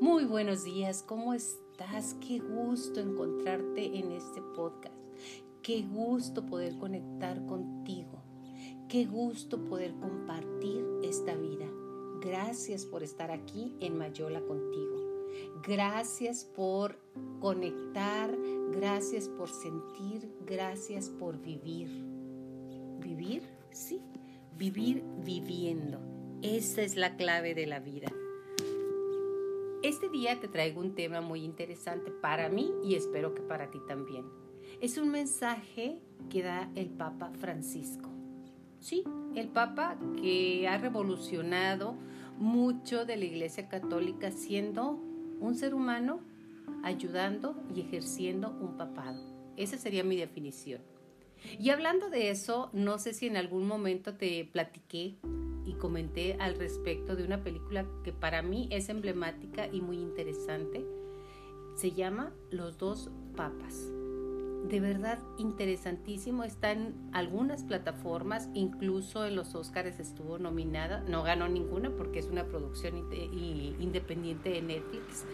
Muy buenos días, ¿cómo estás? Qué gusto encontrarte en este podcast. Qué gusto poder conectar contigo. Qué gusto poder compartir esta vida. Gracias por estar aquí en Mayola contigo. Gracias por conectar, gracias por sentir, gracias por vivir. ¿Vivir? Sí, vivir viviendo. Esa es la clave de la vida. Este día te traigo un tema muy interesante para mí y espero que para ti también. Es un mensaje que da el Papa Francisco. Sí, el Papa que ha revolucionado mucho de la Iglesia Católica siendo un ser humano ayudando y ejerciendo un papado. Esa sería mi definición. Y hablando de eso, no sé si en algún momento te platiqué y comenté al respecto de una película que para mí es emblemática y muy interesante. Se llama Los dos papas. De verdad interesantísimo, está en algunas plataformas, incluso en los Oscars estuvo nominada, no ganó ninguna porque es una producción independiente de Netflix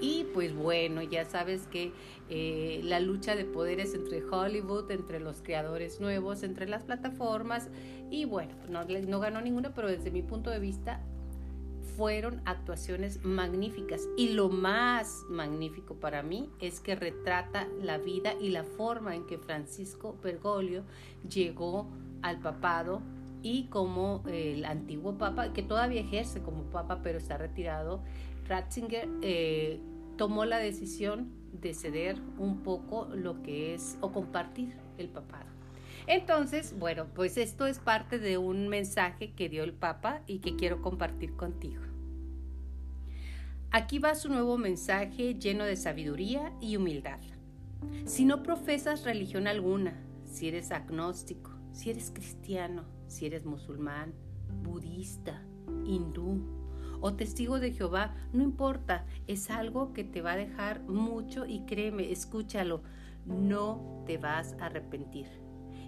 y pues bueno, ya sabes que eh, la lucha de poderes entre Hollywood, entre los creadores nuevos, entre las plataformas, y bueno, no, no ganó ninguna, pero desde mi punto de vista fueron actuaciones magníficas. Y lo más magnífico para mí es que retrata la vida y la forma en que Francisco Bergoglio llegó al papado y como el antiguo papa, que todavía ejerce como papa, pero está retirado, Ratzinger eh, tomó la decisión de ceder un poco lo que es o compartir el papado. Entonces, bueno, pues esto es parte de un mensaje que dio el Papa y que quiero compartir contigo. Aquí va su nuevo mensaje lleno de sabiduría y humildad. Si no profesas religión alguna, si eres agnóstico, si eres cristiano, si eres musulmán, budista, hindú, o testigo de Jehová, no importa, es algo que te va a dejar mucho y créeme, escúchalo, no te vas a arrepentir.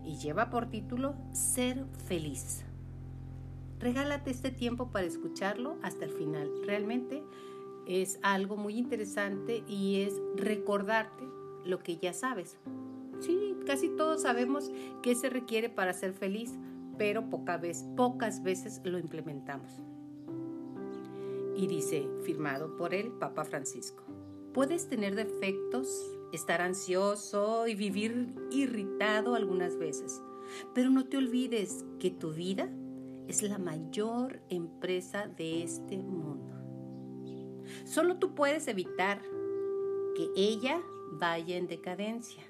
Y lleva por título Ser feliz. Regálate este tiempo para escucharlo hasta el final. Realmente es algo muy interesante y es recordarte lo que ya sabes. Sí, casi todos sabemos qué se requiere para ser feliz, pero pocas veces lo implementamos y dice, firmado por el Papa Francisco, puedes tener defectos, estar ansioso y vivir irritado algunas veces, pero no te olvides que tu vida es la mayor empresa de este mundo. Solo tú puedes evitar que ella vaya en decadencia.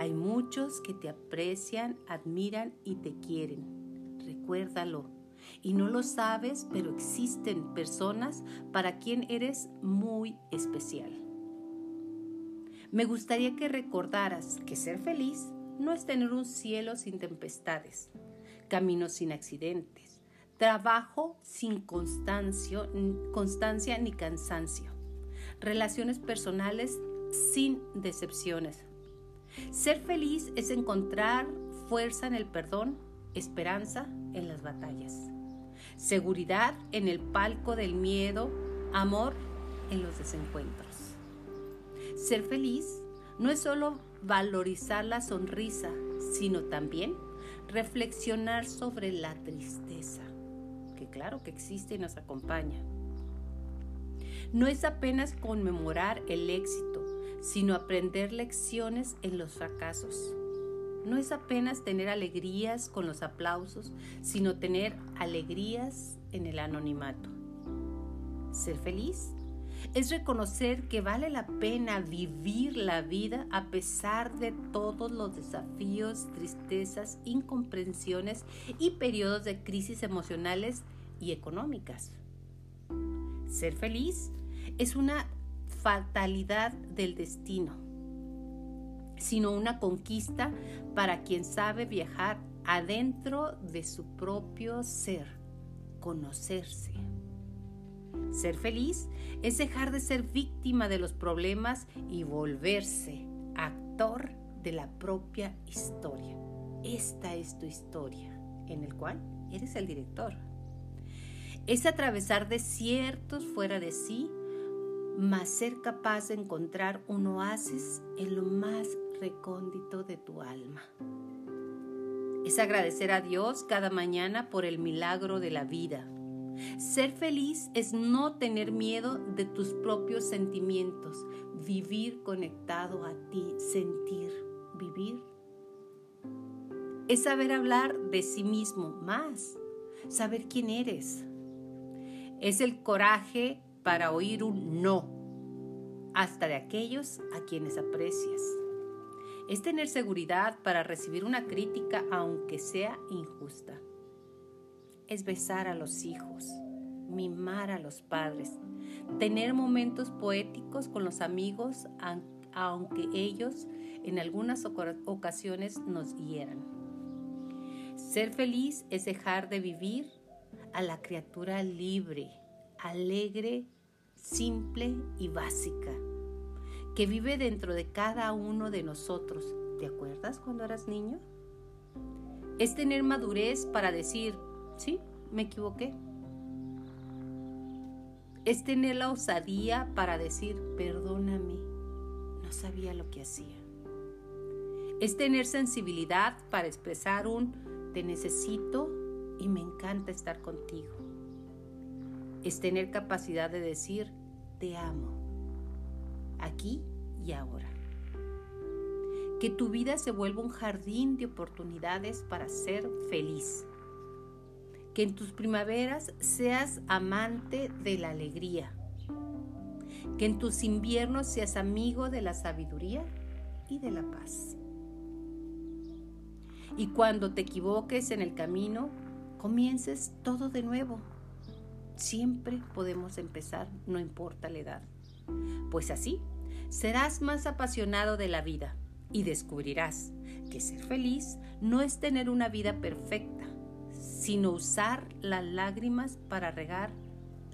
Hay muchos que te aprecian, admiran y te quieren. Recuérdalo y no lo sabes, pero existen personas para quien eres muy especial. Me gustaría que recordaras que ser feliz no es tener un cielo sin tempestades, caminos sin accidentes, trabajo sin constancia, ni cansancio, relaciones personales sin decepciones. Ser feliz es encontrar fuerza en el perdón, esperanza en las batallas seguridad en el palco del miedo, amor en los desencuentros. Ser feliz no es solo valorizar la sonrisa, sino también reflexionar sobre la tristeza, que claro que existe y nos acompaña. No es apenas conmemorar el éxito, sino aprender lecciones en los fracasos no es apenas tener alegrías con los aplausos, sino tener alegrías en el anonimato. Ser feliz es reconocer que vale la pena vivir la vida a pesar de todos los desafíos, tristezas, incomprensiones y periodos de crisis emocionales y económicas. Ser feliz es una fatalidad del destino sino una conquista para quien sabe viajar adentro de su propio ser, conocerse. Ser feliz es dejar de ser víctima de los problemas y volverse actor de la propia historia. Esta es tu historia, en el cual eres el director. Es atravesar desiertos fuera de sí, mas ser capaz de encontrar un oasis en lo más recóndito de tu alma. Es agradecer a Dios cada mañana por el milagro de la vida. Ser feliz es no tener miedo de tus propios sentimientos, vivir conectado a ti, sentir, vivir. Es saber hablar de sí mismo más, saber quién eres. Es el coraje para oír un no, hasta de aquellos a quienes aprecias es tener seguridad para recibir una crítica aunque sea injusta. Es besar a los hijos, mimar a los padres, tener momentos poéticos con los amigos aunque ellos en algunas ocasiones nos hieran. Ser feliz es dejar de vivir a la criatura libre, alegre, simple y básica que vive dentro de cada uno de nosotros. ¿Te acuerdas cuando eras niño? Es tener madurez para decir, sí, me equivoqué. Es tener la osadía para decir, perdóname, no sabía lo que hacía. Es tener sensibilidad para expresar un, te necesito y me encanta estar contigo. Es tener capacidad de decir, te amo aquí y ahora. Que tu vida se vuelva un jardín de oportunidades para ser feliz. Que en tus primaveras seas amante de la alegría. Que en tus inviernos seas amigo de la sabiduría y de la paz. Y cuando te equivoques en el camino, comiences todo de nuevo. Siempre podemos empezar, no importa la edad. Pues así serás más apasionado de la vida y descubrirás que ser feliz no es tener una vida perfecta, sino usar las lágrimas para regar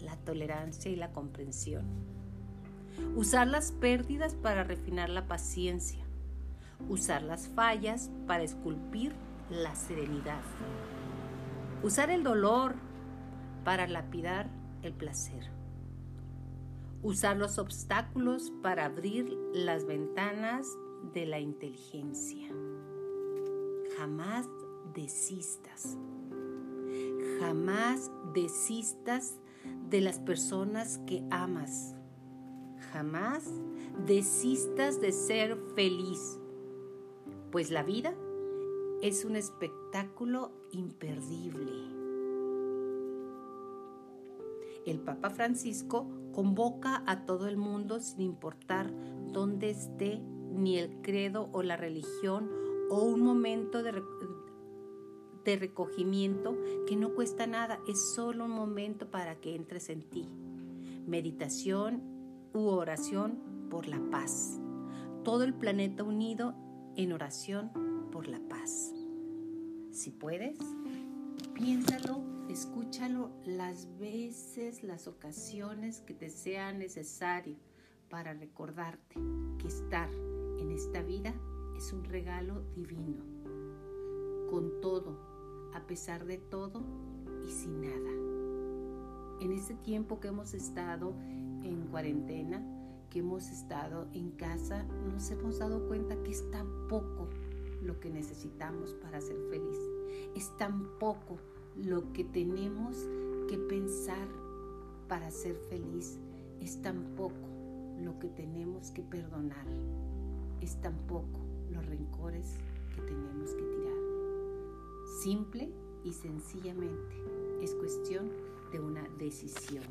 la tolerancia y la comprensión. Usar las pérdidas para refinar la paciencia. Usar las fallas para esculpir la serenidad. Usar el dolor para lapidar el placer usar los obstáculos para abrir las ventanas de la inteligencia. Jamás desistas. Jamás desistas de las personas que amas. Jamás desistas de ser feliz. Pues la vida es un espectáculo imperdible. El Papa Francisco convoca a todo el mundo sin importar dónde esté ni el credo o la religión o un momento de, recogimiento que no cuesta nada, es solo un momento para que entres en ti. Meditación u oración por la paz. Todo el planeta unido en oración por la paz. Si puedes, piénsalo Escúchalo las veces, las ocasiones que te sea necesario para recordarte que estar en esta vida es un regalo divino, con todo, a pesar de todo y sin nada. En este tiempo que hemos estado en cuarentena, que hemos estado en casa, nos hemos dado cuenta que es tan poco lo que necesitamos para ser feliz. Es tan poco lo que tenemos que pensar para ser feliz es tan poco lo que tenemos que perdonar, es tan poco los rencores que tenemos que tirar. Simple y sencillamente es cuestión de una decisión,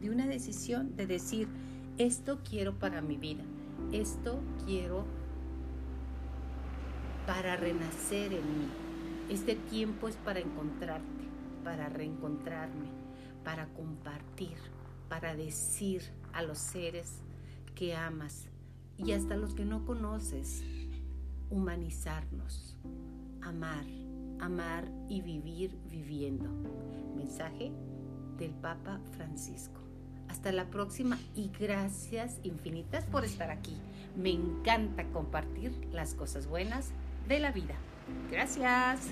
de una decisión de decir, esto quiero para mi vida, esto quiero para renacer en mí este tiempo es para encontrarte, para reencontrarme, para compartir, para decir a los seres que amas y hasta los que no conoces, humanizarnos, amar, amar y vivir viviendo. Mensaje del Papa Francisco. Hasta la próxima y gracias infinitas por estar aquí. Me encanta compartir las cosas buenas de la vida. Gracias.